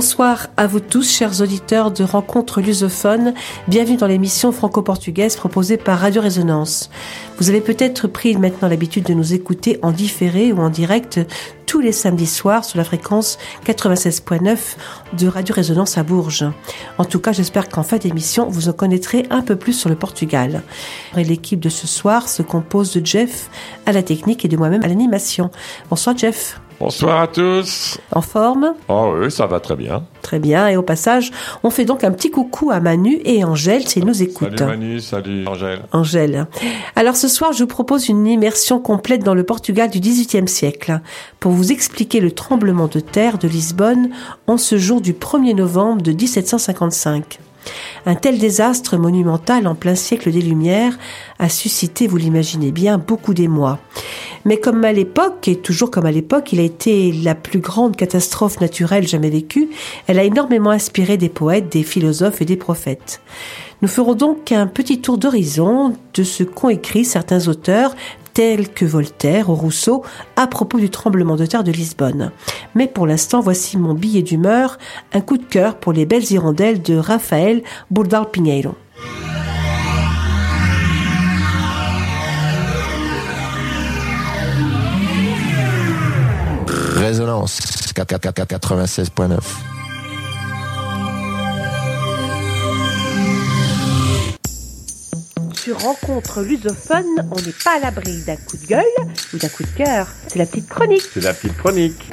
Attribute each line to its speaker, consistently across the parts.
Speaker 1: Bonsoir à vous tous, chers auditeurs de Rencontres lusophones. Bienvenue dans l'émission franco-portugaise proposée par Radio Résonance. Vous avez peut-être pris maintenant l'habitude de nous écouter en différé ou en direct tous les samedis soirs sur la fréquence 96.9 de Radio Résonance à Bourges. En tout cas, j'espère qu'en fin d'émission, vous en connaîtrez un peu plus sur le Portugal. Et l'équipe de ce soir se compose de Jeff à la technique et de moi-même à l'animation. Bonsoir Jeff.
Speaker 2: Bonsoir à tous.
Speaker 1: En forme?
Speaker 2: Oh oui, ça va très bien.
Speaker 1: Très bien. Et au passage, on fait donc un petit coucou à Manu et Angèle s'ils nous écoutent.
Speaker 2: Salut Manu, salut Angèle.
Speaker 1: Angèle. Alors ce soir, je vous propose une immersion complète dans le Portugal du XVIIIe siècle pour vous expliquer le tremblement de terre de Lisbonne en ce jour du 1er novembre de 1755. Un tel désastre monumental en plein siècle des Lumières a suscité, vous l'imaginez bien, beaucoup d'émoi. Mais comme à l'époque, et toujours comme à l'époque, il a été la plus grande catastrophe naturelle jamais vécue, elle a énormément inspiré des poètes, des philosophes et des prophètes. Nous ferons donc un petit tour d'horizon de ce qu'ont écrit certains auteurs, tels que Voltaire ou Rousseau, à propos du tremblement de terre de Lisbonne. Mais pour l'instant, voici mon billet d'humeur, un coup de cœur pour les belles hirondelles de Raphaël Burdal Pinheiro.
Speaker 3: Résonance 96.9.
Speaker 1: Sur rencontre lusophone, on n'est pas à l'abri d'un coup de gueule ou d'un coup de cœur. C'est la petite chronique.
Speaker 2: C'est la petite chronique.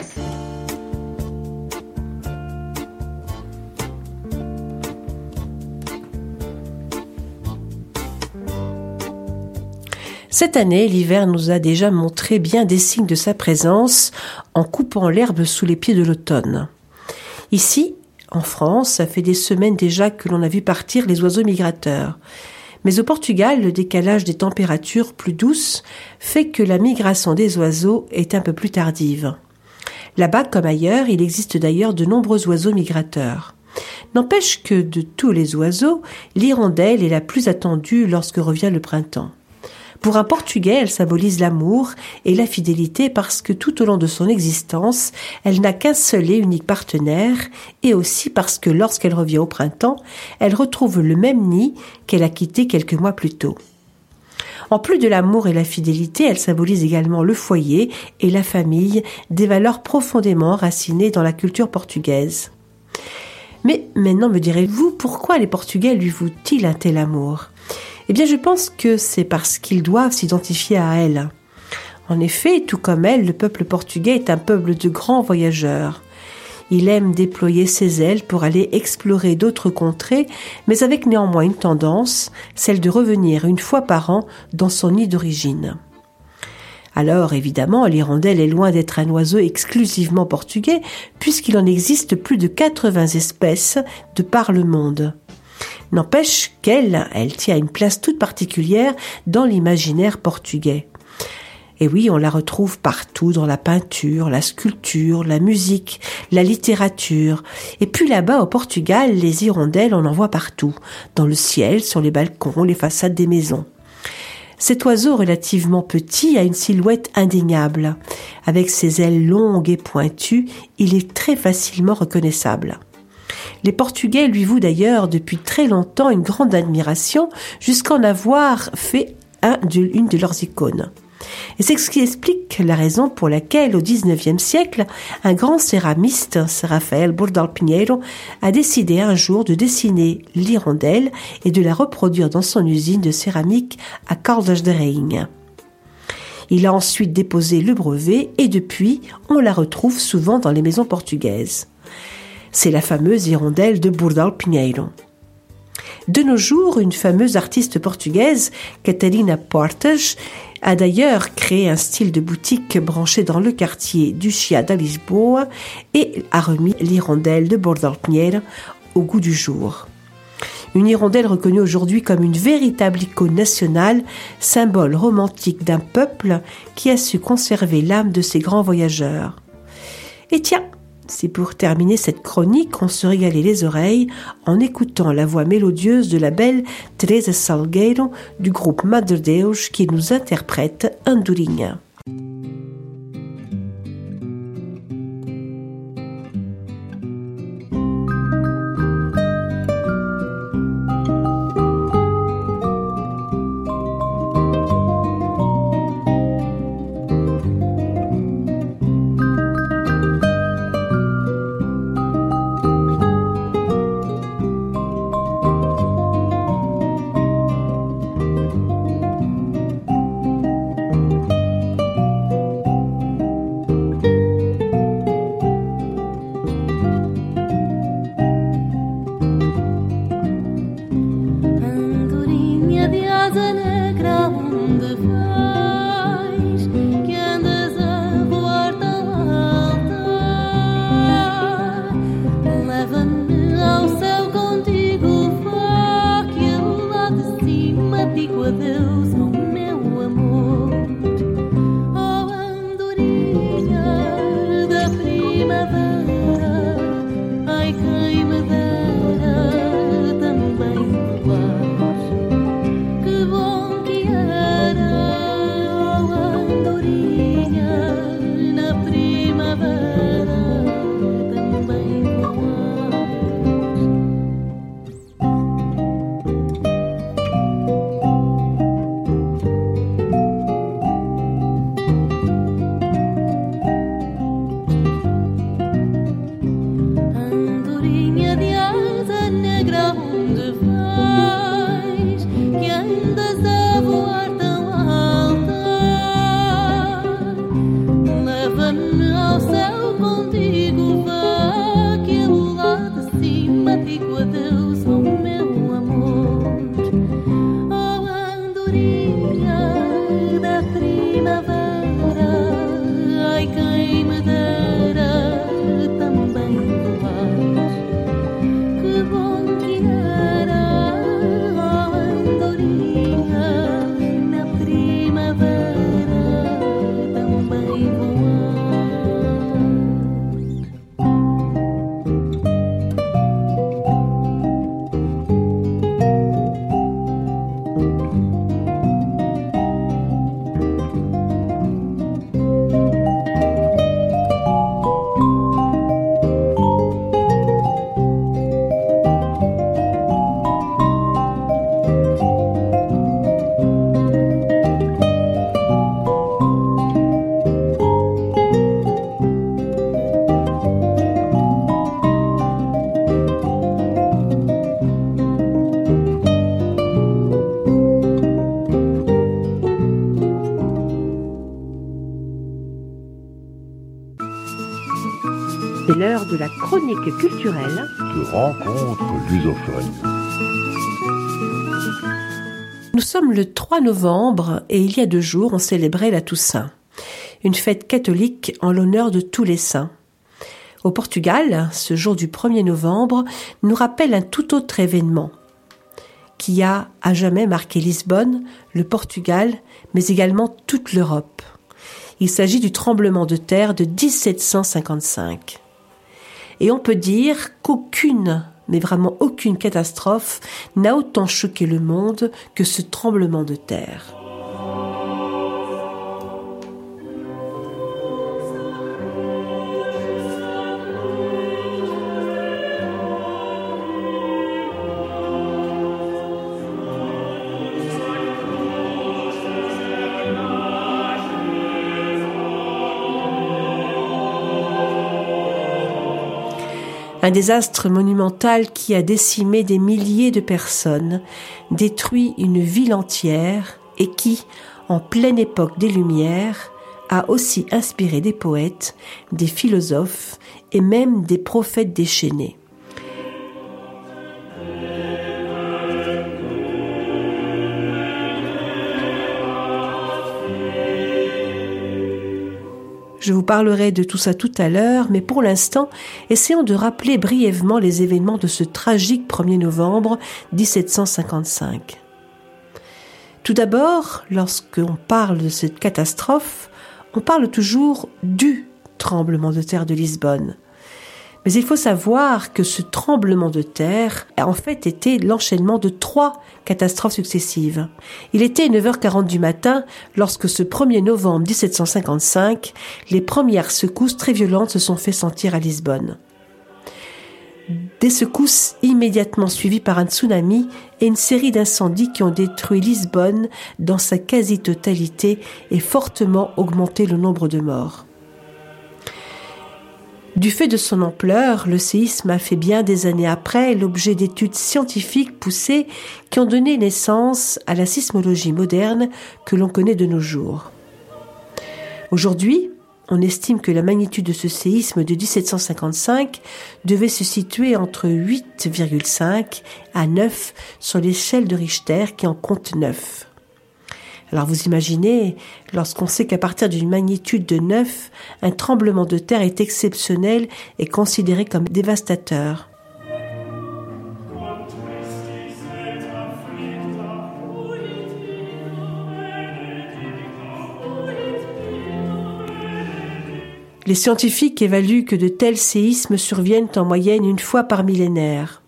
Speaker 1: Cette année, l'hiver nous a déjà montré bien des signes de sa présence en coupant l'herbe sous les pieds de l'automne. Ici, en France, ça fait des semaines déjà que l'on a vu partir les oiseaux migrateurs. Mais au Portugal, le décalage des températures plus douces fait que la migration des oiseaux est un peu plus tardive. Là-bas comme ailleurs, il existe d'ailleurs de nombreux oiseaux migrateurs. N'empêche que de tous les oiseaux, l'hirondelle est la plus attendue lorsque revient le printemps. Pour un Portugais, elle symbolise l'amour et la fidélité parce que tout au long de son existence, elle n'a qu'un seul et unique partenaire et aussi parce que lorsqu'elle revient au printemps, elle retrouve le même nid qu'elle a quitté quelques mois plus tôt. En plus de l'amour et la fidélité, elle symbolise également le foyer et la famille, des valeurs profondément enracinées dans la culture portugaise. Mais maintenant me direz-vous pourquoi les Portugais lui vouent-ils un tel amour? Eh bien, je pense que c'est parce qu'ils doivent s'identifier à elle. En effet, tout comme elle, le peuple portugais est un peuple de grands voyageurs. Il aime déployer ses ailes pour aller explorer d'autres contrées, mais avec néanmoins une tendance, celle de revenir une fois par an dans son nid d'origine. Alors, évidemment, l'hirondelle est loin d'être un oiseau exclusivement portugais, puisqu'il en existe plus de 80 espèces de par le monde. N'empêche qu'elle, elle tient une place toute particulière dans l'imaginaire portugais. Et oui, on la retrouve partout dans la peinture, la sculpture, la musique, la littérature. Et puis là-bas, au Portugal, les hirondelles, on en voit partout. Dans le ciel, sur les balcons, les façades des maisons. Cet oiseau relativement petit a une silhouette indéniable. Avec ses ailes longues et pointues, il est très facilement reconnaissable. Les Portugais lui vouent d'ailleurs depuis très longtemps une grande admiration, jusqu'à en avoir fait une de leurs icônes. Et c'est ce qui explique la raison pour laquelle, au XIXe siècle, un grand céramiste, Raphaël Bordal Pinheiro, a décidé un jour de dessiner l'hirondelle et de la reproduire dans son usine de céramique à Caldas de Rainha. Il a ensuite déposé le brevet et depuis, on la retrouve souvent dans les maisons portugaises. C'est la fameuse hirondelle de Bordal Pinheiro. De nos jours, une fameuse artiste portugaise, Catalina Portas, a d'ailleurs créé un style de boutique branché dans le quartier du Chia da Lisboa et a remis l'hirondelle de Bordal Pinheiro au goût du jour.
Speaker 4: Une hirondelle reconnue aujourd'hui comme une véritable icône nationale, symbole romantique d'un peuple qui a su conserver l'âme de ses grands voyageurs. Et tiens, c'est pour terminer cette chronique, on se régalait les oreilles en écoutant la voix mélodieuse de la belle Teresa Salgueiro du groupe Madre Deus qui nous interprète Andorinha. L'heure de la chronique culturelle
Speaker 5: de rencontre lusophone.
Speaker 4: Nous sommes le 3 novembre et il y a deux jours on célébrait la Toussaint, une fête catholique en l'honneur de tous les saints. Au Portugal, ce jour du 1er novembre nous rappelle un tout autre événement qui a à jamais marqué Lisbonne, le Portugal, mais également toute l'Europe. Il s'agit du tremblement de terre de 1755. Et on peut dire qu'aucune, mais vraiment aucune catastrophe n'a autant choqué le monde que ce tremblement de terre. Un désastre monumental qui a décimé des milliers de personnes, détruit une ville entière et qui, en pleine époque des Lumières, a aussi inspiré des poètes, des philosophes et même des prophètes déchaînés.
Speaker 1: Je vous parlerai de tout ça tout à l'heure, mais pour l'instant, essayons de rappeler brièvement les événements de ce tragique 1er novembre 1755. Tout d'abord, lorsqu'on parle de cette catastrophe, on parle toujours du tremblement de terre de Lisbonne. Mais il faut savoir que ce tremblement de terre a en fait été l'enchaînement de trois catastrophes successives. Il était 9h40 du matin lorsque ce 1er novembre 1755, les premières secousses très violentes se sont fait sentir à Lisbonne. Des secousses immédiatement suivies par un tsunami et une série d'incendies qui ont détruit Lisbonne dans sa quasi-totalité et fortement augmenté le nombre de morts. Du fait de son ampleur, le séisme a fait bien des années après l'objet d'études scientifiques poussées qui ont donné naissance à la sismologie moderne que l'on connaît de nos jours. Aujourd'hui, on estime que la magnitude de ce séisme de 1755 devait se situer entre 8,5 à 9 sur l'échelle de Richter qui en compte 9. Alors vous imaginez, lorsqu'on sait qu'à partir d'une magnitude de 9, un tremblement de terre est exceptionnel et considéré comme dévastateur. Les scientifiques évaluent que de tels séismes surviennent en moyenne une fois par millénaire.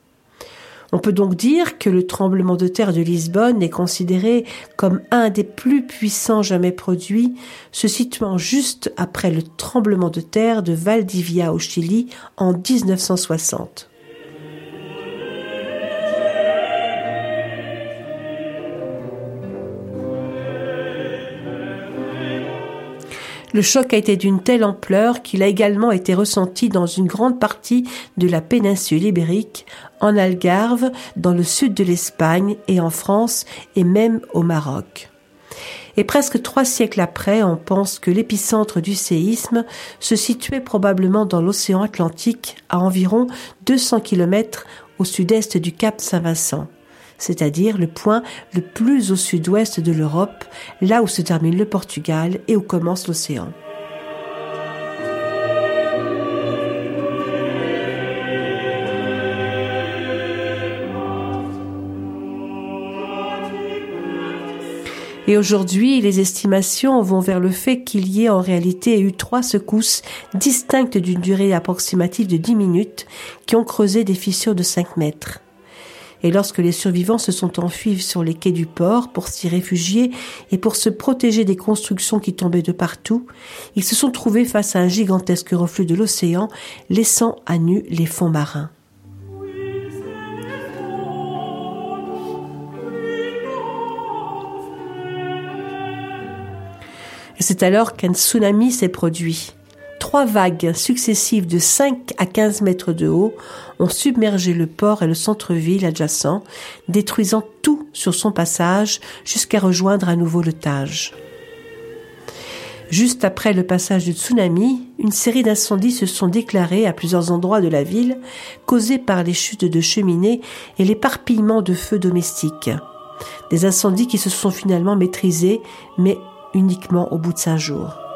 Speaker 1: On peut donc dire que le tremblement de terre de Lisbonne est considéré comme un des plus puissants jamais produits, se situant juste après le tremblement de terre de Valdivia au Chili en 1960. Le choc a été d'une telle ampleur qu'il a également été ressenti dans une grande partie de la péninsule ibérique, en Algarve, dans le sud de l'Espagne et en France et même au Maroc. Et presque trois siècles après, on pense que l'épicentre du séisme se situait probablement dans l'océan Atlantique, à environ 200 km au sud-est du cap Saint-Vincent c'est-à-dire le point le plus au sud-ouest de l'Europe, là où se termine le Portugal et où commence l'océan. Et aujourd'hui, les estimations vont vers le fait qu'il y ait en réalité eu trois secousses distinctes d'une durée approximative de 10 minutes qui ont creusé des fissures de 5 mètres et lorsque les survivants se sont enfuis sur les quais du port pour s'y réfugier et pour se protéger des constructions qui tombaient de partout, ils se sont trouvés face à un gigantesque reflux de l'océan, laissant à nu les fonds marins. C'est alors qu'un tsunami s'est produit. Trois vagues successives de 5 à 15 mètres de haut ont submergé le port et le centre-ville adjacent, détruisant tout sur son passage jusqu'à rejoindre à nouveau le Tage. Juste après le passage du tsunami, une série d'incendies se sont déclarés à plusieurs endroits de la ville, causés par les chutes de cheminées et l'éparpillement de feux domestiques. Des incendies qui se sont finalement maîtrisés, mais uniquement au bout de cinq jours.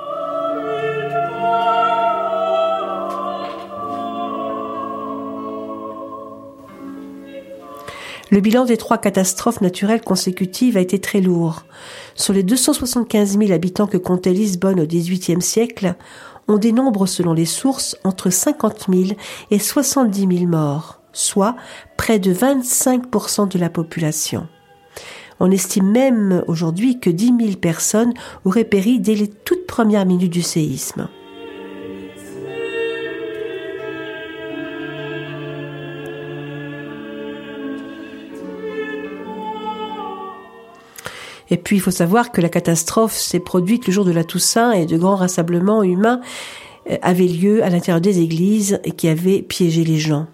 Speaker 1: Le bilan des trois catastrophes naturelles consécutives a été très lourd. Sur les 275 000 habitants que comptait Lisbonne au XVIIIe siècle, on dénombre selon les sources entre 50 000 et 70 000 morts, soit près de 25% de la population. On estime même aujourd'hui que 10 000 personnes auraient péri dès les toutes premières minutes du séisme. Et puis, il faut savoir que la catastrophe s'est produite le jour de la Toussaint et de grands rassemblements humains euh, avaient lieu à l'intérieur des églises et qui avaient piégé les gens.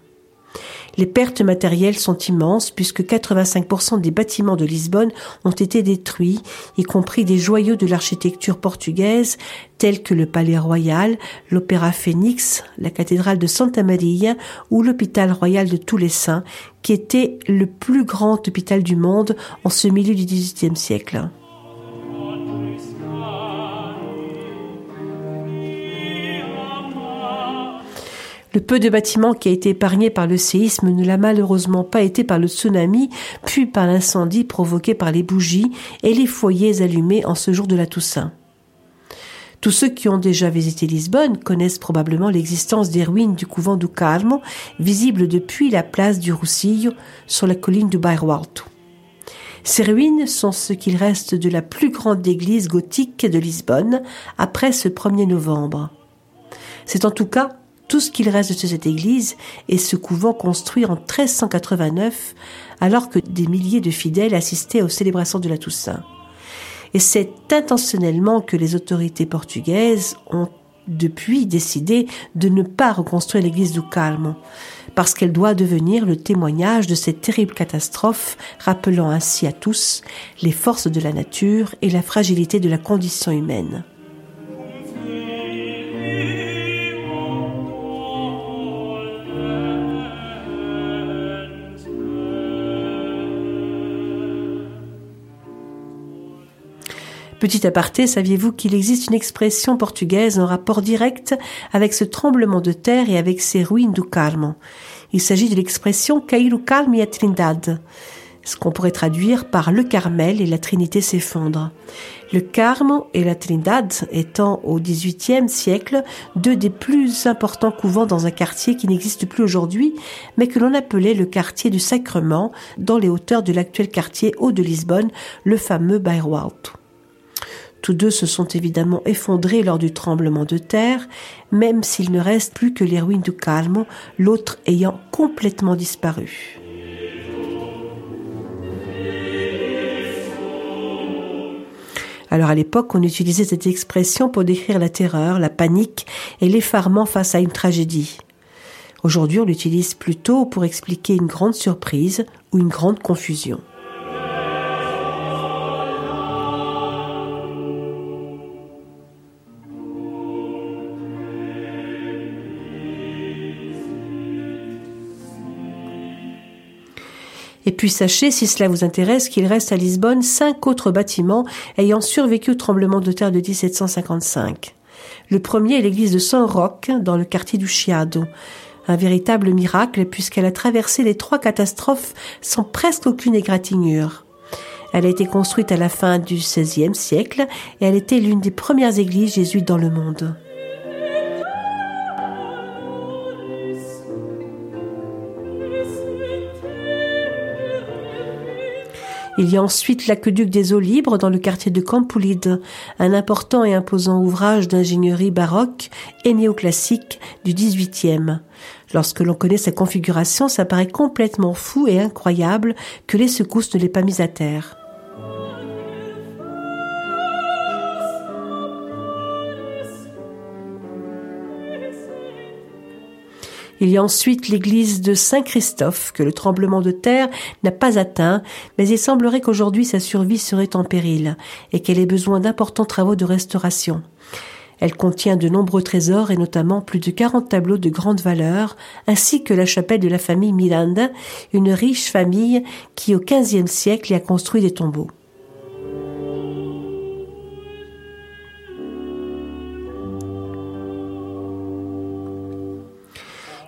Speaker 1: Les pertes matérielles sont immenses puisque 85% des bâtiments de Lisbonne ont été détruits, y compris des joyaux de l'architecture portugaise tels que le Palais Royal, l'Opéra Phoenix, la cathédrale de Santa Maria ou l'hôpital royal de tous les saints, qui était le plus grand hôpital du monde en ce milieu du XVIIIe siècle. Le peu de bâtiments qui a été épargné par le séisme ne l'a malheureusement pas été par le tsunami, puis par l'incendie provoqué par les bougies et les foyers allumés en ce jour de la Toussaint. Tous ceux qui ont déjà visité Lisbonne connaissent probablement l'existence des ruines du couvent du Carmo, visibles depuis la place du Roussillo sur la colline du Bairro. Ces ruines sont ce qu'il reste de la plus grande église gothique de Lisbonne après ce 1er novembre. C'est en tout cas tout ce qu'il reste de cette église et ce couvent construit en 1389 alors que des milliers de fidèles assistaient aux célébrations de la Toussaint. Et c'est intentionnellement que les autorités portugaises ont depuis décidé de ne pas reconstruire l'église du Calme, parce qu'elle doit devenir le témoignage de cette terrible catastrophe, rappelant ainsi à tous les forces de la nature et la fragilité de la condition humaine. Petit aparté, saviez-vous qu'il existe une expression portugaise en rapport direct avec ce tremblement de terre et avec ces ruines du Carmo? Il s'agit de l'expression Cair Carmo e a Trindade, ce qu'on pourrait traduire par le Carmel et la Trinité s'effondre. Le Carmo et la Trindade étant au XVIIIe siècle deux des plus importants couvents dans un quartier qui n'existe plus aujourd'hui, mais que l'on appelait le quartier du Sacrement dans les hauteurs de l'actuel quartier haut de Lisbonne, le fameux Bairro. Tous deux se sont évidemment effondrés lors du tremblement de terre, même s'il ne reste plus que les ruines du Calmo, l'autre ayant complètement disparu. Alors à l'époque, on utilisait cette expression pour décrire la terreur, la panique et l'effarement face à une tragédie. Aujourd'hui, on l'utilise plutôt pour expliquer une grande surprise ou une grande confusion. Et puis sachez, si cela vous intéresse, qu'il reste à Lisbonne cinq autres bâtiments ayant survécu au tremblement de terre de 1755. Le premier est l'église de San Roque, dans le quartier du Chiado. Un véritable miracle puisqu'elle a traversé les trois catastrophes sans presque aucune égratignure. Elle a été construite à la fin du XVIe siècle et elle était l'une des premières églises jésuites dans le monde. Il y a ensuite l'aqueduc des eaux libres dans le quartier de Campulide, un important et imposant ouvrage d'ingénierie baroque et néoclassique du XVIIIe. Lorsque l'on connaît sa configuration, ça paraît complètement fou et incroyable que les secousses ne l'aient pas mise à terre. Il y a ensuite l'église de Saint-Christophe que le tremblement de terre n'a pas atteint, mais il semblerait qu'aujourd'hui sa survie serait en péril et qu'elle ait besoin d'importants travaux de restauration. Elle contient de nombreux trésors et notamment plus de 40 tableaux de grande valeur, ainsi que la chapelle de la famille Miranda, une riche famille qui au XVe siècle y a construit des tombeaux.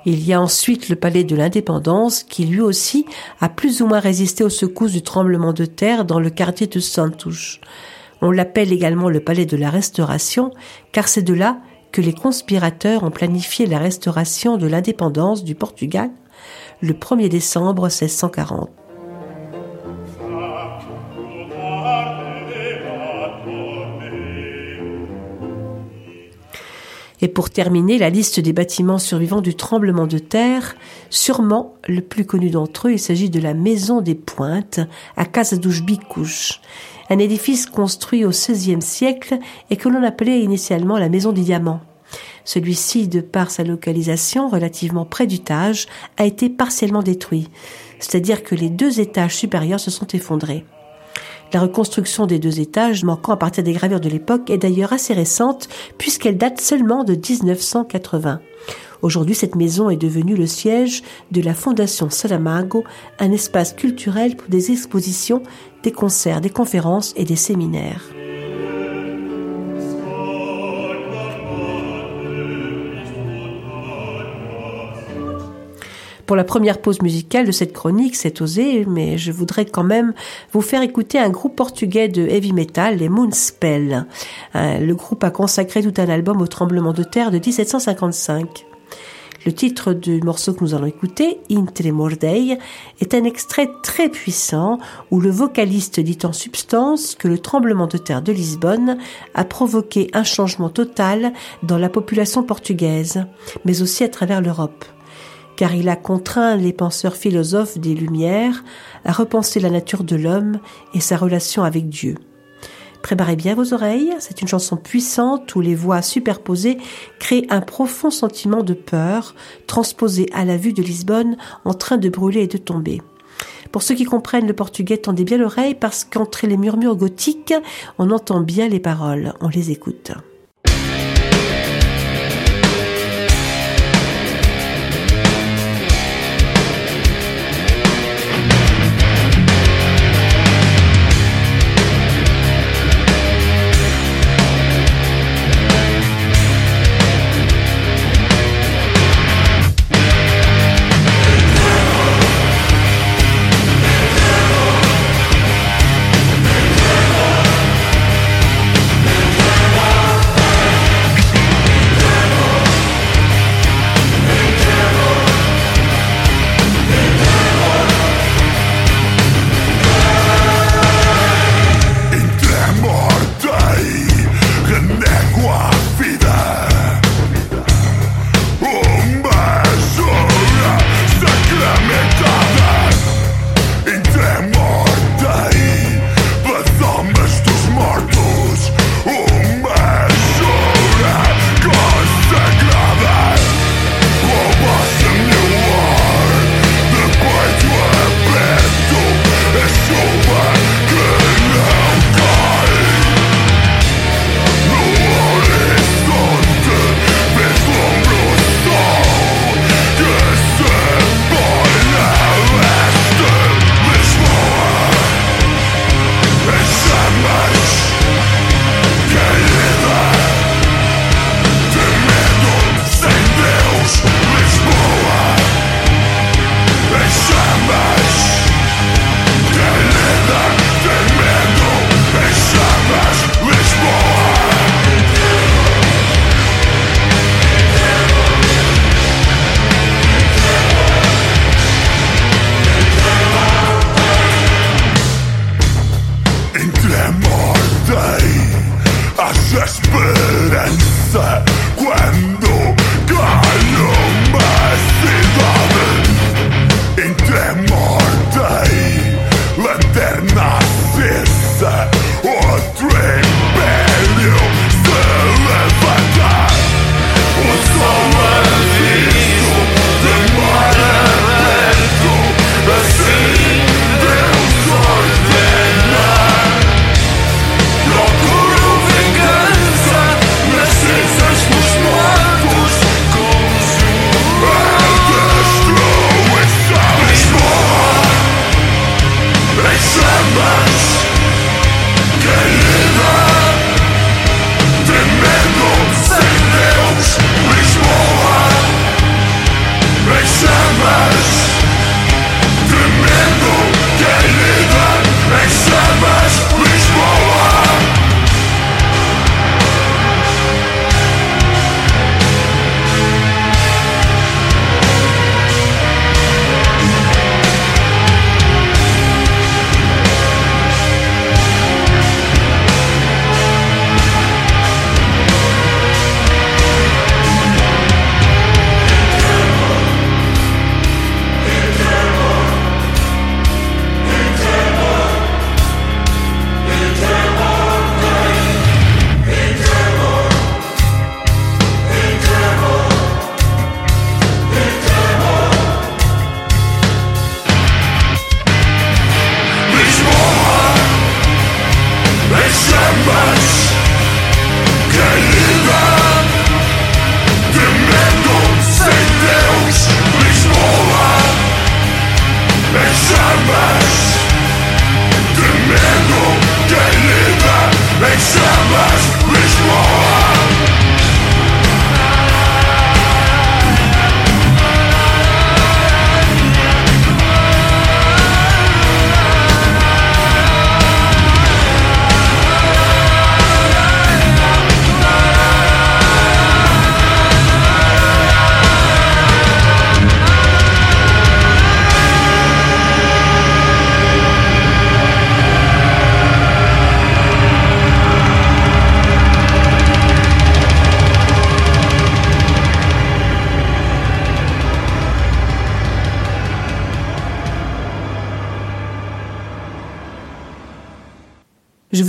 Speaker 1: Il y a ensuite le palais de l'indépendance qui lui aussi a plus ou moins résisté aux secousses du tremblement de terre dans le quartier de Santouche. On l'appelle également le palais de la restauration car c'est de là que les conspirateurs ont planifié la restauration de l'indépendance du Portugal le 1er décembre 1640. Et pour terminer, la liste des bâtiments survivants du tremblement de terre, sûrement le plus connu d'entre eux, il s'agit de la Maison des Pointes à Casadouche-Bicouche, un édifice construit au XVIe siècle et que l'on appelait initialement la Maison des Diamants. Celui-ci, de par sa localisation relativement près du Tage, a été partiellement détruit, c'est-à-dire que les deux étages supérieurs se sont effondrés. La reconstruction des deux étages, manquant à partir des gravures de l'époque, est d'ailleurs assez récente puisqu'elle date seulement de 1980. Aujourd'hui, cette maison est devenue le siège de la Fondation Salamago, un espace culturel pour des expositions, des concerts, des conférences et des séminaires. Pour la première pause musicale de cette chronique, c'est osé, mais je voudrais quand même vous faire écouter un groupe portugais de heavy metal, les Moonspell. Euh, le groupe a consacré tout un album au tremblement de terre de 1755. Le titre du morceau que nous allons écouter, Intre Mordei, est un extrait très puissant où le vocaliste dit en substance que le tremblement de terre de Lisbonne a provoqué un changement total dans la population portugaise, mais aussi à travers l'Europe car il a contraint les penseurs philosophes des Lumières à repenser la nature de l'homme et sa relation avec Dieu. Préparez bien vos oreilles, c'est une chanson puissante où les voix superposées créent un profond sentiment de peur, transposé à la vue de Lisbonne en train de brûler et de tomber. Pour ceux qui comprennent le portugais, tendez bien l'oreille parce qu'entre les murmures gothiques, on entend bien les paroles, on les écoute.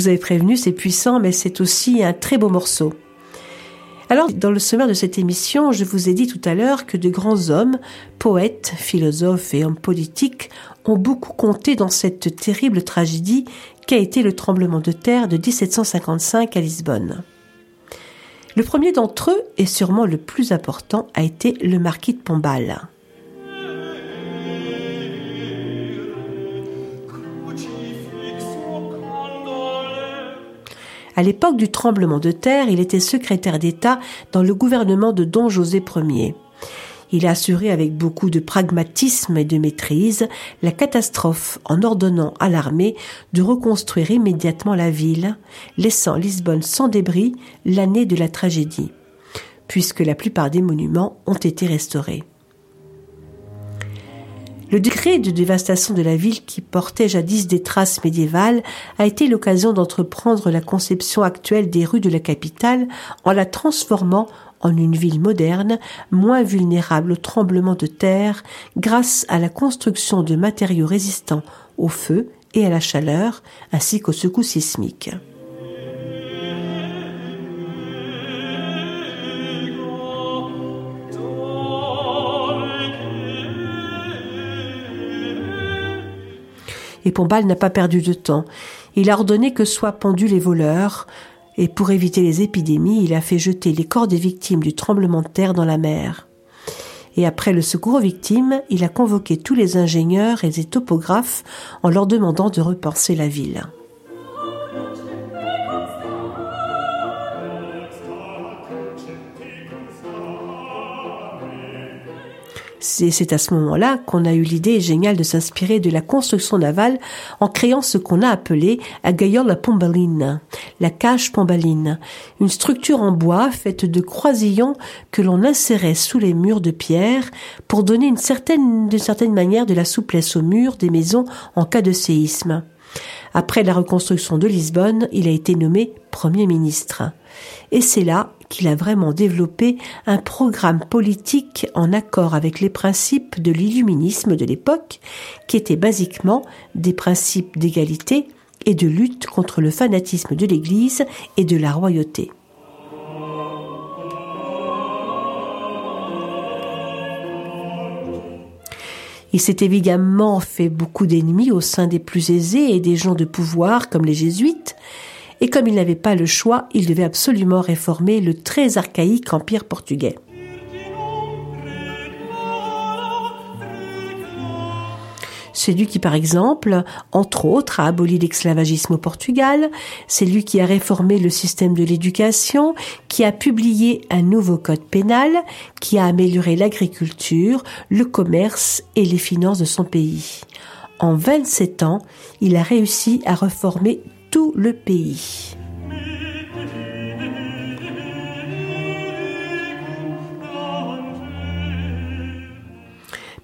Speaker 1: Vous avais prévenu, c'est puissant, mais c'est aussi un très beau morceau. Alors, dans le sommaire de cette émission, je vous ai dit tout à l'heure que de grands hommes, poètes, philosophes et hommes politiques ont beaucoup compté dans cette terrible tragédie qu'a été le tremblement de terre de 1755 à Lisbonne. Le premier d'entre eux, et sûrement le plus important, a été le marquis de Pombal. À l'époque du tremblement de terre, il était secrétaire d'État dans le gouvernement de Don José Ier. Il a assuré avec beaucoup de pragmatisme et de maîtrise la catastrophe en ordonnant à l'armée de reconstruire immédiatement la ville, laissant Lisbonne sans débris l'année de la tragédie, puisque la plupart des monuments ont été restaurés. Le décret de dévastation de la ville qui portait jadis des traces médiévales a été l'occasion d'entreprendre la conception actuelle des rues de la capitale en la transformant en une ville moderne, moins vulnérable au tremblement de terre grâce à la construction de matériaux résistants au feu et à la chaleur, ainsi qu'aux secousses sismiques. Et Pombal n'a pas perdu de temps. Il a ordonné que soient pendus les voleurs, et pour éviter les épidémies, il a fait jeter les corps des victimes du tremblement de terre dans la mer. Et après le secours aux victimes, il a convoqué tous les ingénieurs et les topographes en leur demandant de repenser la ville. C'est à ce moment-là qu'on a eu l'idée géniale de s'inspirer de la construction navale en créant ce qu'on a appelé la gaiola pombaline, la cage pombaline, une structure en bois faite de croisillons que l'on insérait sous les murs de pierre pour donner une certaine, d'une certaine manière de la souplesse aux murs des maisons en cas de séisme. Après la reconstruction de Lisbonne, il a été nommé Premier ministre. Et c'est là qu'il a vraiment développé un programme politique en accord avec les principes de l'illuminisme de l'époque, qui étaient basiquement des principes d'égalité et de lutte contre le fanatisme de l'Église et de la royauté. Il s'est évidemment fait beaucoup d'ennemis au sein des plus aisés et des gens de pouvoir comme les jésuites, et comme il n'avait pas le choix, il devait absolument réformer le très archaïque empire portugais. C'est lui qui, par exemple, entre autres, a aboli l'esclavagisme au Portugal, c'est lui qui a réformé le système de l'éducation, qui a publié un nouveau code pénal, qui a amélioré l'agriculture, le commerce et les finances de son pays. En 27 ans, il a réussi à reformer le pays.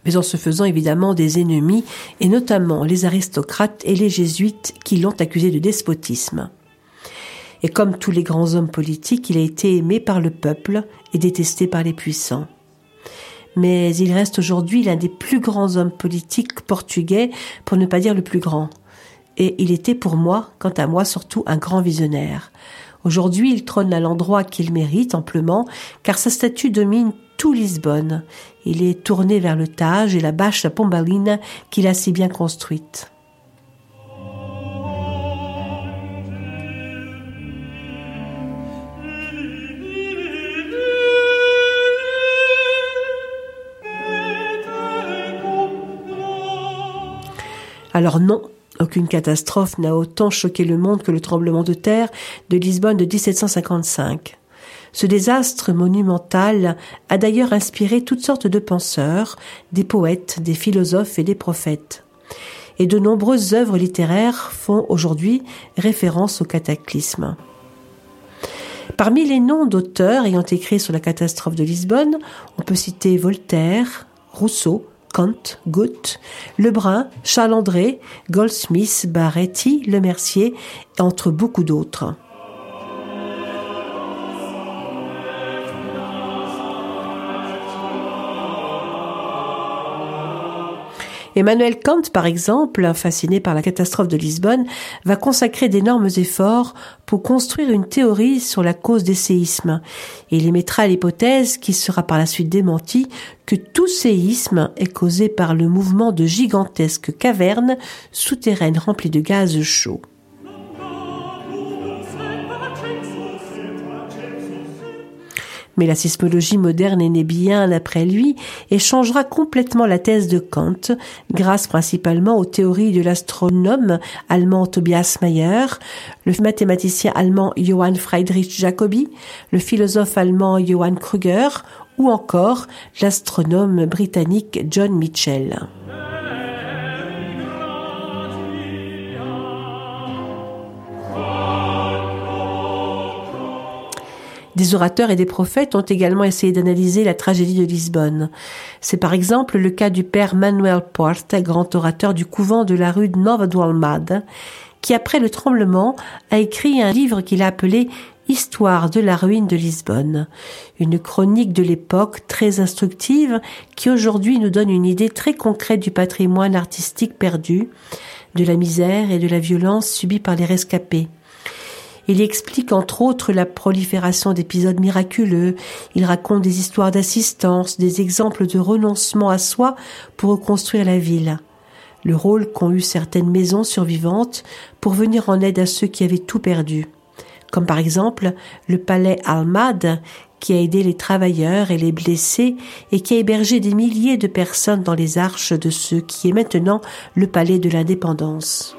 Speaker 1: mais en se faisant évidemment des ennemis, et notamment les aristocrates et les jésuites qui l'ont accusé de despotisme. Et comme tous les grands hommes politiques, il a été aimé par le peuple et détesté par les puissants. Mais il reste aujourd'hui l'un des plus grands hommes politiques portugais, pour ne pas dire le plus grand et il était pour moi, quant à moi, surtout un grand visionnaire. Aujourd'hui, il trône à l'endroit qu'il mérite amplement, car sa statue domine tout Lisbonne. Il est tourné vers le Tage et la bâche à Pombaline qu'il a si bien construite. Alors non, aucune catastrophe n'a autant choqué le monde que le tremblement de terre de Lisbonne de 1755. Ce désastre monumental a d'ailleurs inspiré toutes sortes de penseurs, des poètes, des philosophes et des prophètes. Et de nombreuses œuvres littéraires font aujourd'hui référence au cataclysme. Parmi les noms d'auteurs ayant écrit sur la catastrophe de Lisbonne, on peut citer Voltaire, Rousseau, Kant, Goethe, Lebrun, Charles-André, Goldsmith, Baretti, Lemercier, entre beaucoup d'autres. Emmanuel Kant, par exemple, fasciné par la catastrophe de Lisbonne, va consacrer d'énormes efforts pour construire une théorie sur la cause des séismes. Il émettra l'hypothèse, qui sera par la suite démentie, que tout séisme est causé par le mouvement de gigantesques cavernes souterraines remplies de gaz chaud. Mais la sismologie moderne est née bien après lui et changera complètement la thèse de Kant, grâce principalement aux théories de l'astronome allemand Tobias Mayer, le mathématicien allemand Johann Friedrich Jacobi, le philosophe allemand Johann Krüger ou encore l'astronome britannique John Mitchell. Des orateurs et des prophètes ont également essayé d'analyser la tragédie de Lisbonne. C'est par exemple le cas du père Manuel Porta, grand orateur du couvent de la rue de Nova Dualmada, qui après le tremblement a écrit un livre qu'il a appelé Histoire de la ruine de Lisbonne, une chronique de l'époque très instructive qui aujourd'hui nous donne une idée très concrète du patrimoine artistique perdu, de la misère et de la violence subie par les rescapés. Il explique entre autres la prolifération d'épisodes miraculeux, il raconte des histoires d'assistance, des exemples de renoncement à soi pour reconstruire la ville, le rôle qu'ont eu certaines maisons survivantes pour venir en aide à ceux qui avaient tout perdu, comme par exemple le palais Almad qui a aidé les travailleurs et les blessés et qui a hébergé des milliers de personnes dans les arches de ce qui est maintenant le palais de l'indépendance.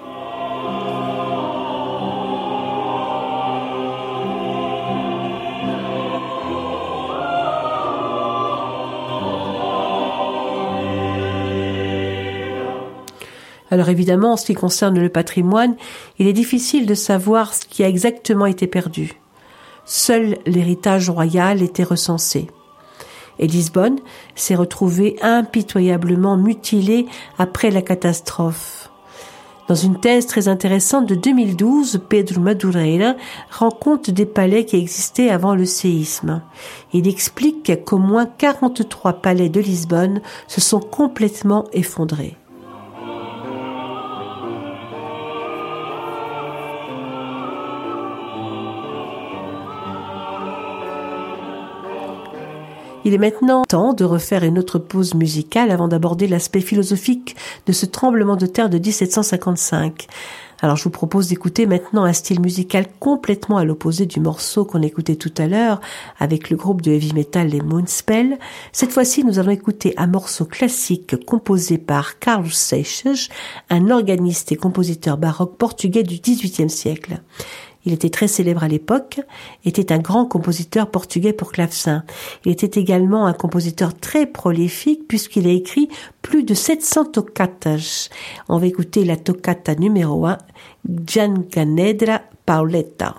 Speaker 1: Alors évidemment, en ce qui concerne le patrimoine, il est difficile de savoir ce qui a exactement été perdu. Seul l'héritage royal était recensé. Et Lisbonne s'est retrouvée impitoyablement mutilée après la catastrophe. Dans une thèse très intéressante de 2012, Pedro Madureira rend compte des palais qui existaient avant le séisme. Il explique qu'au moins 43 palais de Lisbonne se sont complètement effondrés. Il est maintenant temps de refaire une autre pause musicale avant d'aborder l'aspect philosophique de ce tremblement de terre de 1755. Alors je vous propose d'écouter maintenant un style musical complètement à l'opposé du morceau qu'on écoutait tout à l'heure avec le groupe de heavy metal les Moonspell. Cette fois-ci, nous allons écouter un morceau classique composé par Carlos Seixas, un organiste et compositeur baroque portugais du XVIIIe siècle. Il était très célèbre à l'époque, était un grand compositeur portugais pour clavecin. Il était également un compositeur très prolifique puisqu'il a écrit plus de 700 toccatas. On va écouter la toccata numéro 1, Giancanedra Pauletta.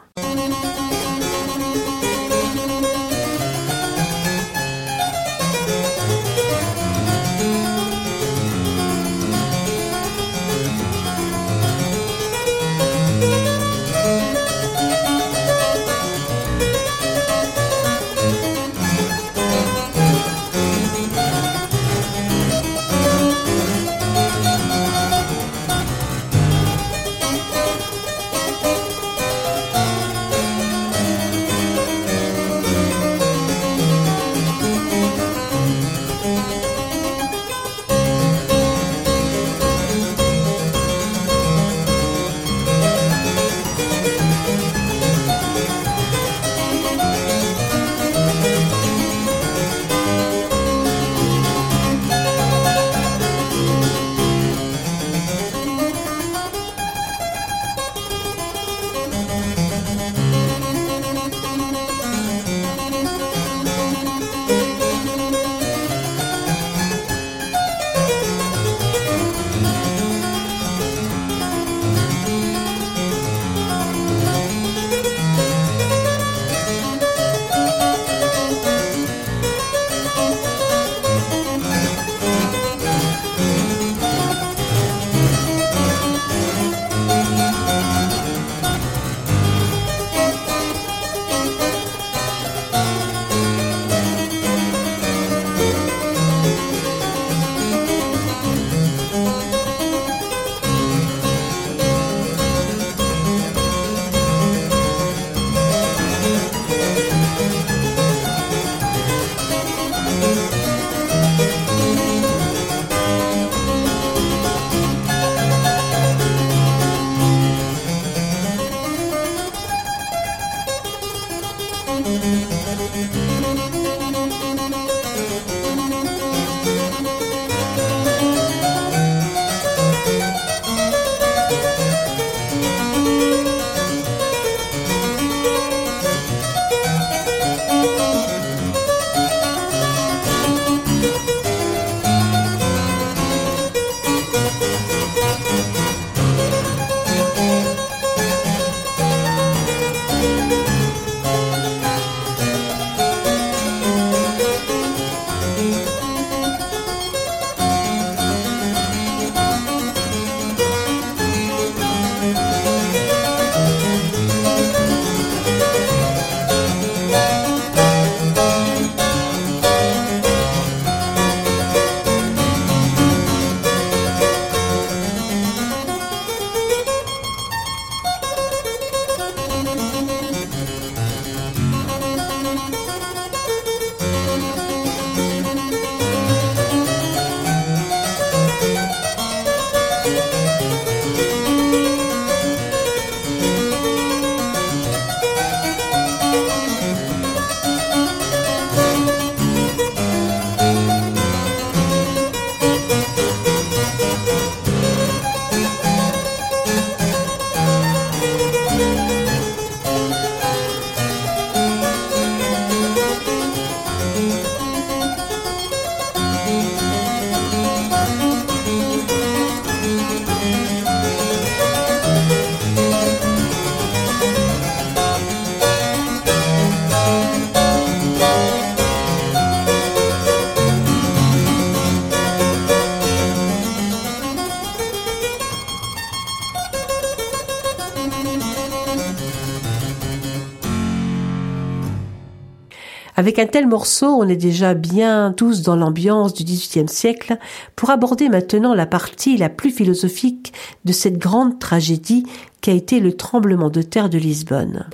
Speaker 1: Avec un tel morceau, on est déjà bien tous dans l'ambiance du XVIIIe siècle pour aborder maintenant la partie la plus philosophique de cette grande tragédie qu'a été le tremblement de terre de Lisbonne.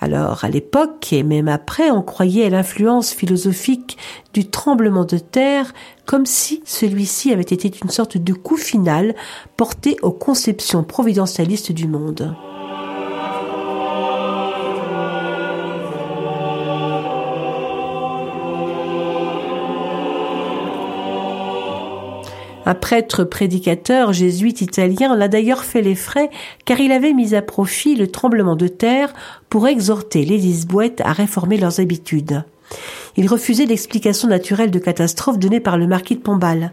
Speaker 1: Alors, à l'époque, et même après, on croyait à l'influence philosophique du tremblement de terre comme si celui-ci avait été une sorte de coup final porté aux conceptions providentialistes du monde. Un prêtre prédicateur jésuite italien l'a d'ailleurs fait les frais car il avait mis à profit le tremblement de terre pour exhorter les Lisboètes à réformer leurs habitudes. Il refusait l'explication naturelle de catastrophe donnée par le marquis de Pombal.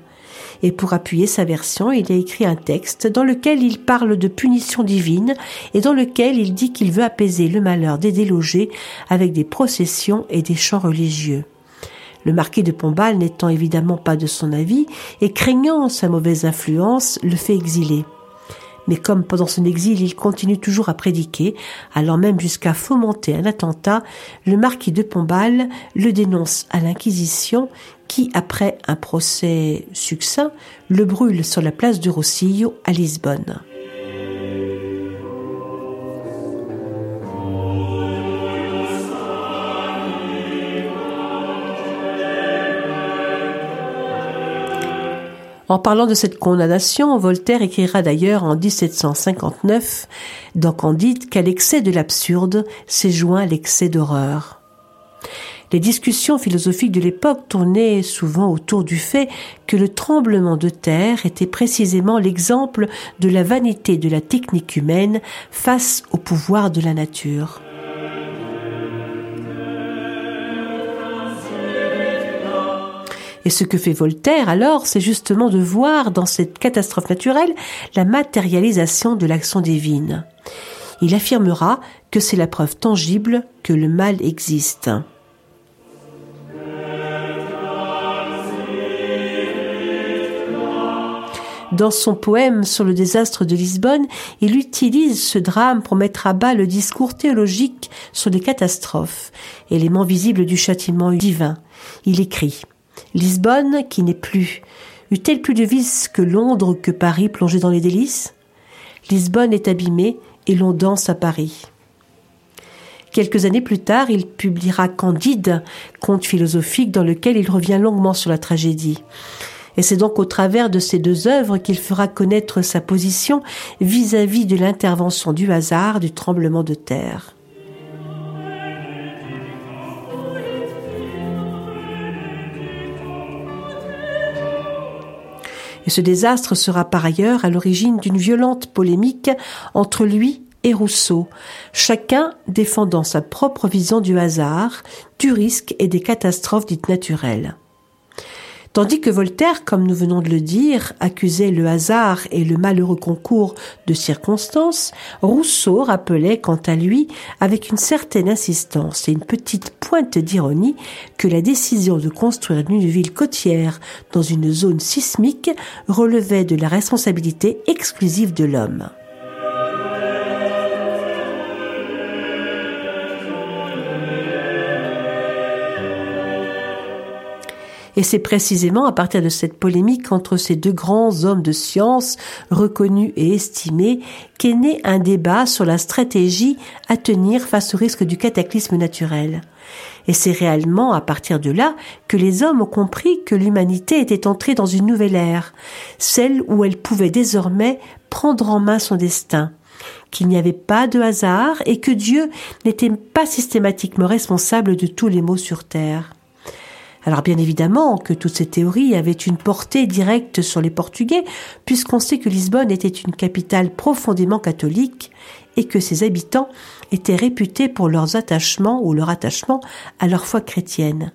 Speaker 1: Et pour appuyer sa version, il a écrit un texte dans lequel il parle de punition divine et dans lequel il dit qu'il veut apaiser le malheur des délogés avec des processions et des chants religieux. Le marquis de Pombal n'étant évidemment pas de son avis et craignant sa mauvaise influence, le fait exiler. Mais comme pendant son exil il continue toujours à prédiquer, allant même jusqu'à fomenter un attentat, le marquis de Pombal le dénonce à l'Inquisition qui, après un procès succinct, le brûle sur la place de Rosillo à Lisbonne. En parlant de cette condamnation, Voltaire écrira d'ailleurs en 1759 dans Candide qu'à l'excès de l'absurde s'est joint l'excès d'horreur. Les discussions philosophiques de l'époque tournaient souvent autour du fait que le tremblement de terre était précisément l'exemple de la vanité de la technique humaine face au pouvoir de la nature. Et ce que fait Voltaire alors, c'est justement de voir dans cette catastrophe naturelle la matérialisation de l'action divine. Il affirmera que c'est la preuve tangible que le mal existe. Dans son poème sur le désastre de Lisbonne, il utilise ce drame pour mettre à bas le discours théologique sur les catastrophes, élément visible du châtiment divin. Il écrit Lisbonne, qui n'est plus, eut-elle plus de vices que Londres que Paris plongé dans les délices? Lisbonne est abîmée et l'on danse à Paris. Quelques années plus tard, il publiera Candide, conte philosophique dans lequel il revient longuement sur la tragédie. Et c'est donc au travers de ces deux œuvres qu'il fera connaître sa position vis-à-vis -vis de l'intervention du hasard, du tremblement de terre. Et ce désastre sera par ailleurs à l'origine d'une violente polémique entre lui et Rousseau, chacun défendant sa propre vision du hasard, du risque et des catastrophes dites naturelles. Tandis que Voltaire, comme nous venons de le dire, accusait le hasard et le malheureux concours de circonstances, Rousseau rappelait quant à lui, avec une certaine insistance et une petite pointe d'ironie, que la décision de construire une ville côtière dans une zone sismique relevait de la responsabilité exclusive de l'homme. Et c'est précisément à partir de cette polémique entre ces deux grands hommes de science reconnus et estimés qu'est né un débat sur la stratégie à tenir face au risque du cataclysme naturel. Et c'est réellement à partir de là que les hommes ont compris que l'humanité était entrée dans une nouvelle ère, celle où elle pouvait désormais prendre en main son destin qu'il n'y avait pas de hasard et que Dieu n'était pas systématiquement responsable de tous les maux sur terre. Alors bien évidemment que toutes ces théories avaient une portée directe sur les Portugais, puisqu'on sait que Lisbonne était une capitale profondément catholique et que ses habitants étaient réputés pour leurs attachements ou leur attachement à leur foi chrétienne.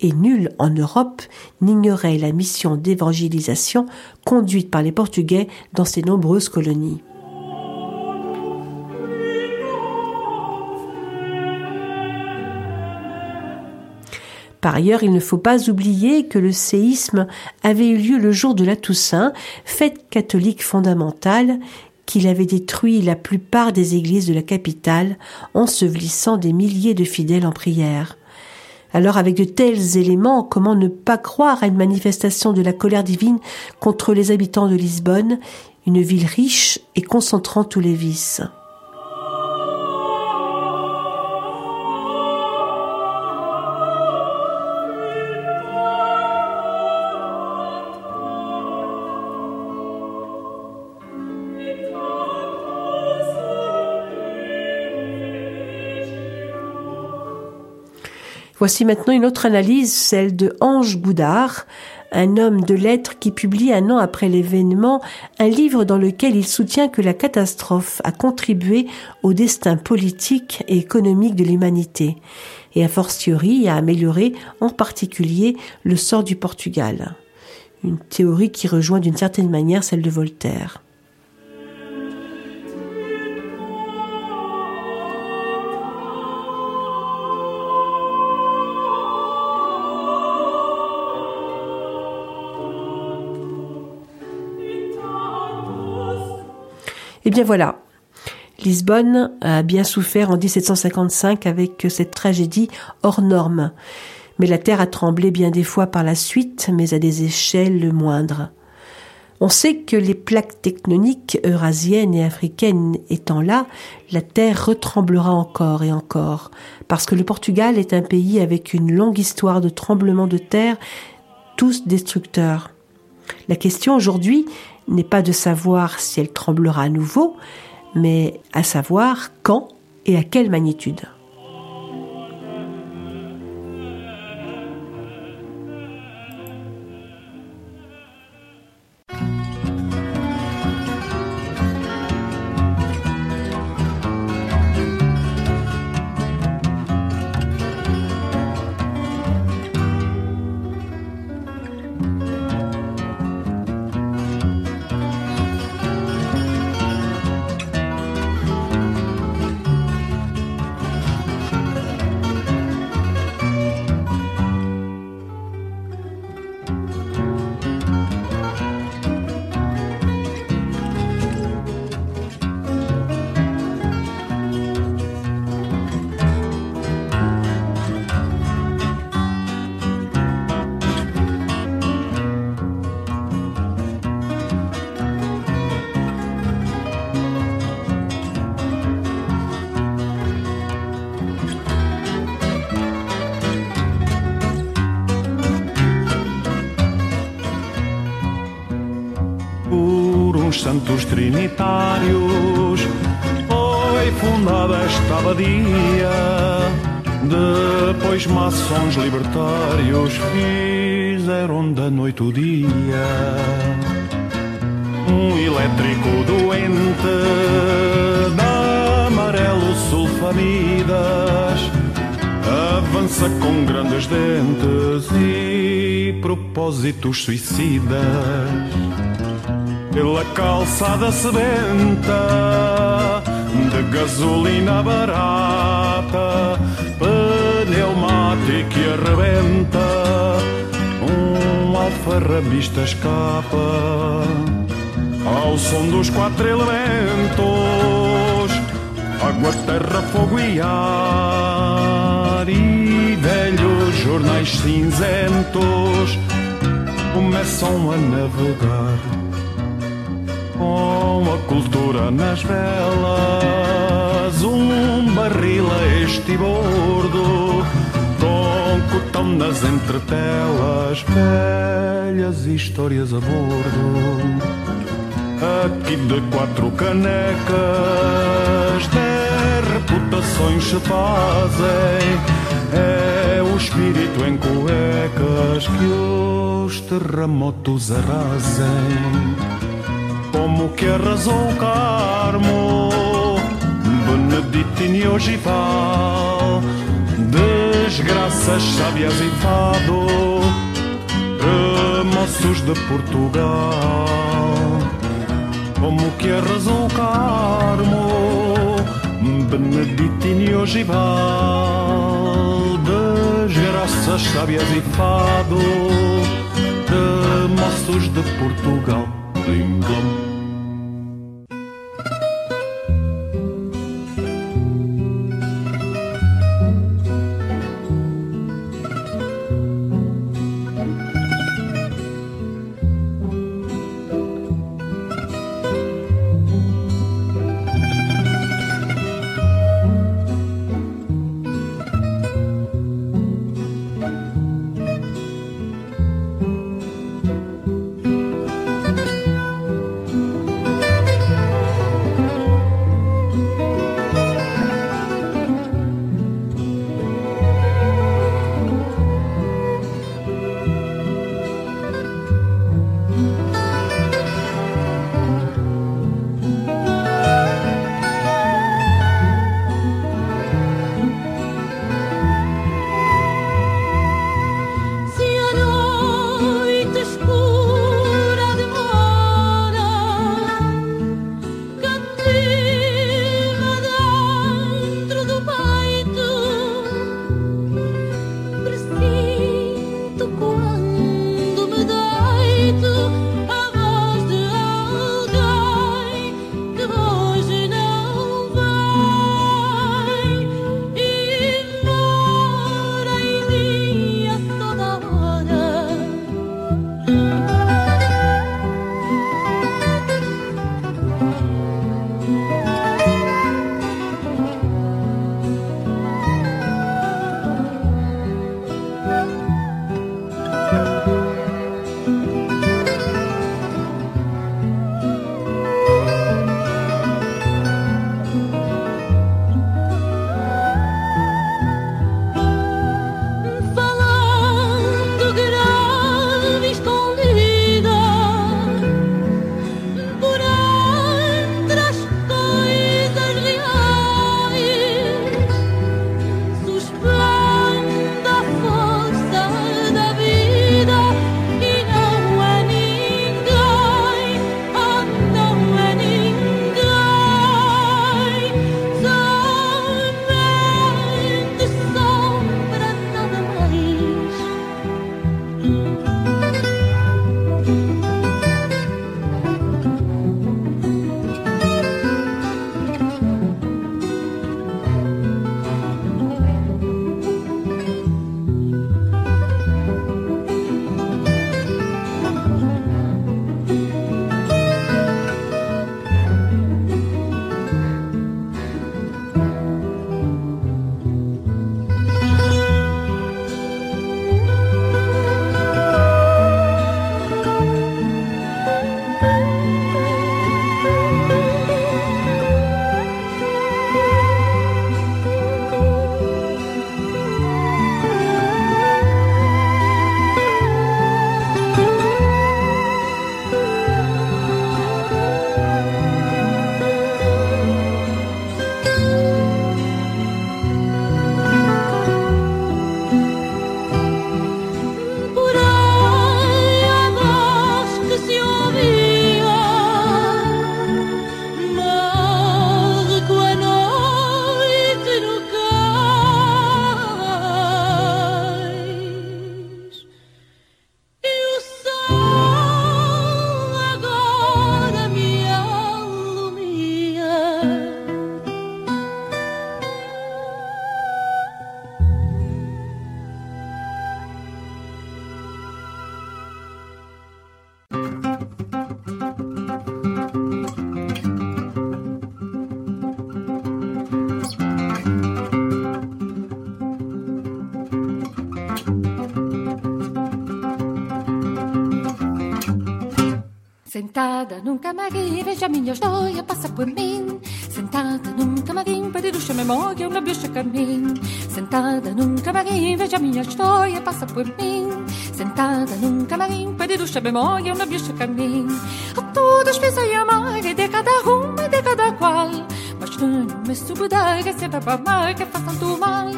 Speaker 1: Et nul en Europe n'ignorait la mission d'évangélisation conduite par les Portugais dans ces nombreuses colonies. Par ailleurs, il ne faut pas oublier que le séisme avait eu lieu le jour de la Toussaint, fête catholique fondamentale, qu'il avait détruit la plupart des églises de la capitale, ensevelissant des milliers de fidèles en prière. Alors avec de tels éléments, comment ne pas croire à une manifestation de la colère divine contre les habitants de Lisbonne, une ville riche et concentrant tous les vices? Voici maintenant une autre analyse, celle de Ange Boudard, un homme de lettres qui publie un an après l'événement un livre dans lequel il soutient que la catastrophe a contribué au destin politique et économique de l'humanité, et a fortiori a amélioré en particulier le sort du Portugal. Une théorie qui rejoint d'une certaine manière celle de Voltaire. Bien voilà, Lisbonne a bien souffert en 1755 avec cette tragédie hors norme. Mais la terre a tremblé bien des fois par la suite, mais à des échelles moindres. On sait que les plaques tectoniques eurasiennes et africaines étant là, la terre retremblera encore et encore, parce que le Portugal est un pays avec une longue histoire de tremblements de terre, tous destructeurs. La question aujourd'hui n'est pas de savoir si elle tremblera à nouveau, mais à savoir quand et à quelle magnitude.
Speaker 6: Dois maçons libertários fizeram da noite o dia. Um elétrico doente da amarelo sulfamidas avança com grandes dentes e propósitos suicidas pela calçada sebenta de gasolina barata, pneumático e arrebenta, um alfarrabista escapa. Ao som dos quatro elementos, água, terra, fogo e ar, e velhos jornais cinzentos começam a navegar com a cultura nas velas, um barril a este bordo, cotão nas entretelas, velhas histórias a bordo. Aqui de quatro canecas, dez reputações se fazem. É o espírito em cuecas que os terremotos arrasem como que arrasou o Carmo, Beneditino e Ogival, desgraças sábias e fado, remoços de Portugal. Como que arrasou o Carmo, Beneditino e Ogival, desgraças sábias e fado, remoços de Portugal.
Speaker 7: Minha história passa por mim. Sentada num camarim, perdido a memória, uma bicha caminho. Sentada num camarim, veja minha história passa por mim. Sentada num camarim, perdido a memória, uma bicha caminho. A todas pensei amar, e de cada uma de cada qual. Mas não me subdar, que sempre para amar, que faz tanto mal.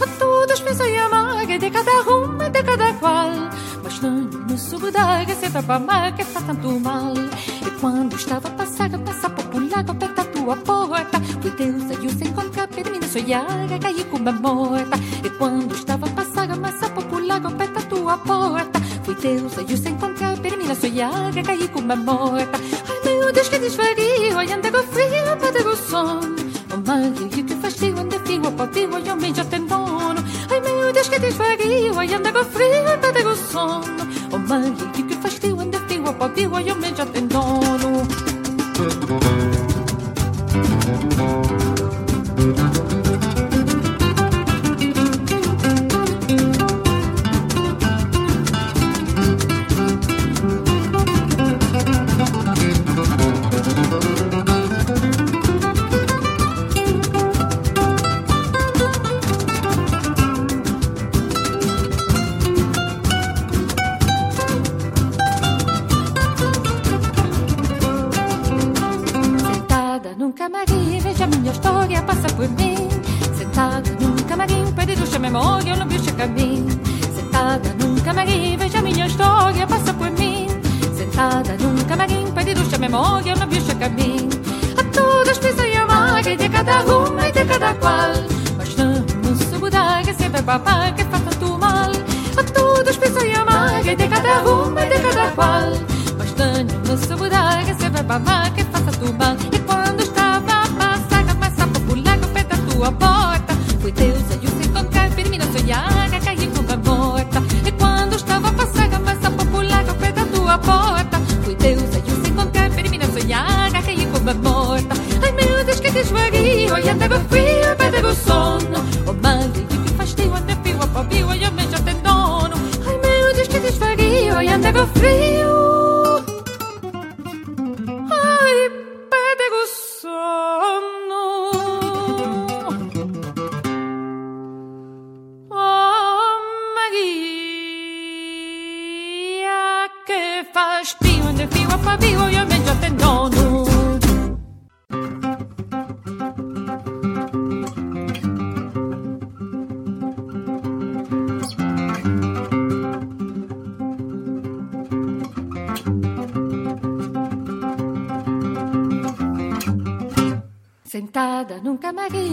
Speaker 7: A todas pensei amar, e de cada uma de cada qual. Mas não me subdar, que sempre para amar, que faz tanto mal. E quando estava caiaga, caicumba morta. E quando estava passada, massa popular, da tua porta. Fui Deus, aí se encontrar, caí com uma morta. Ai, meu Deus, que desvario, ai, anda com frio, bate com sono. O mangue, e o que fastigo, anda fio, apotigo, ai, homem já tem dono. Ai, meu Deus, que desvario, ai, anda com frio, bate com sono. O mangue, e o que fastigo, anda fio, apotigo, ai, homem já tem dono.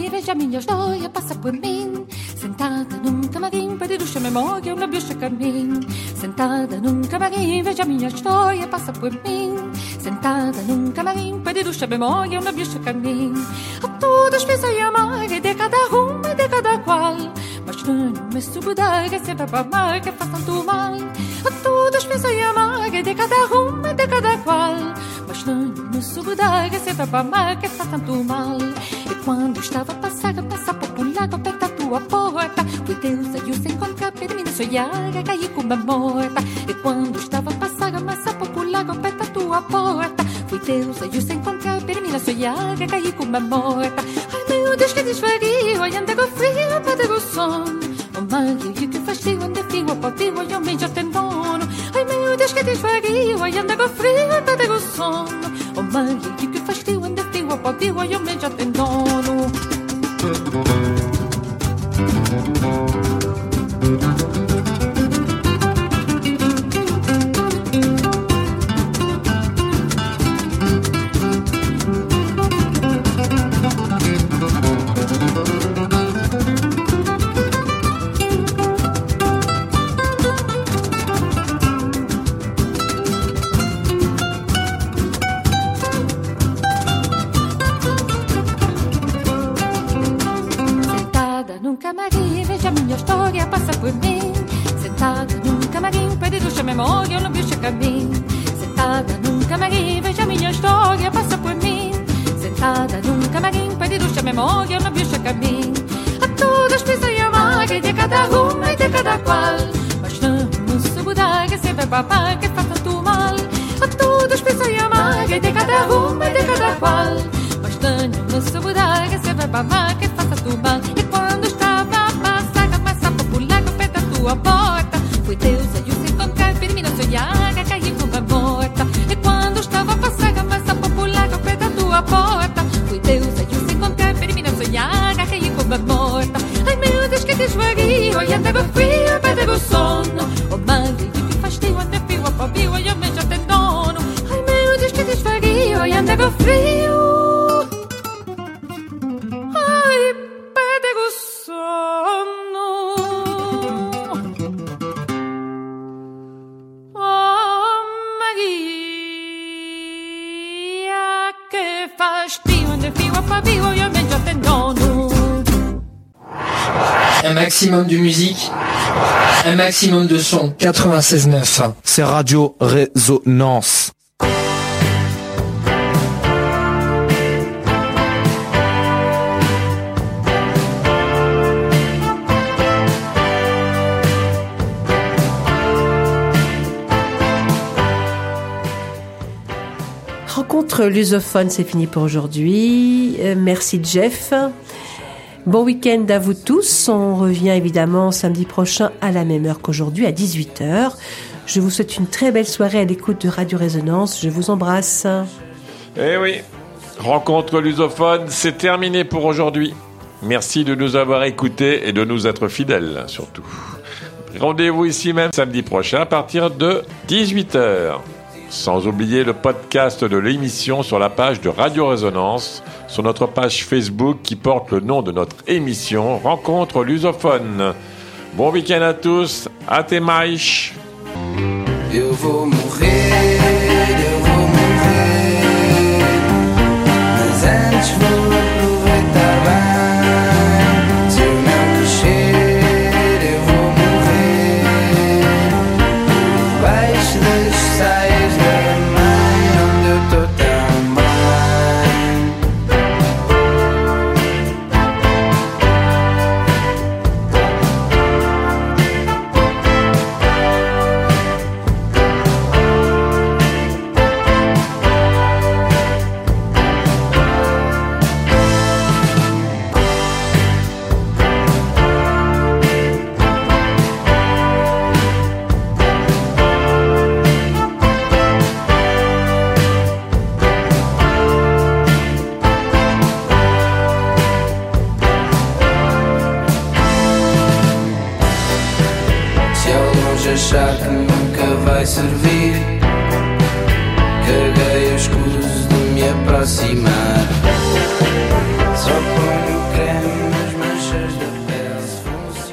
Speaker 7: Veja minha história passa por mim. Sentada num camarim, perdido a memória, uma bicha caminho. Sentada num camarim, veja minha história passa por mim. Sentada num camarim, perdido a memória, uma bicha caminho. A todas pensei amar, e de cada uma de cada qual. Mas não me subudar, que sempre para amar, que faz tanto mal. A todas pensei amar, e de cada uma de cada qual. Mas não me subudar, que sempre para amar, que faz tanto mal. Cuando estaba pasada, pasa populado, aperta tua porta Fui tensa, yo se encontré, pero me
Speaker 8: soy alga, caí com cumba muerta. Y cuando estaba pasada, masa populado, aperta tua porta Fui tensa, yo se encontré, pero me soy alga, caí com cumba
Speaker 7: muerta. Maximum de son. 96.9.
Speaker 9: C'est Radio Résonance.
Speaker 1: Rencontre lusophone, c'est fini pour aujourd'hui. Euh, merci Jeff. Bon week-end à vous tous. On revient évidemment samedi prochain à la même heure qu'aujourd'hui, à 18h. Je vous souhaite une très belle soirée à l'écoute de Radio Résonance. Je vous embrasse.
Speaker 2: Eh oui, rencontre lusophone, c'est terminé pour aujourd'hui. Merci de nous avoir écoutés et de nous être fidèles, surtout. Rendez-vous ici même samedi prochain à partir de 18h. Sans oublier le podcast de l'émission sur la page de Radio Résonance, sur notre page Facebook qui porte le nom de notre émission Rencontre lusophone. Bon week-end à tous, até mais.
Speaker 10: Eu vou morrer,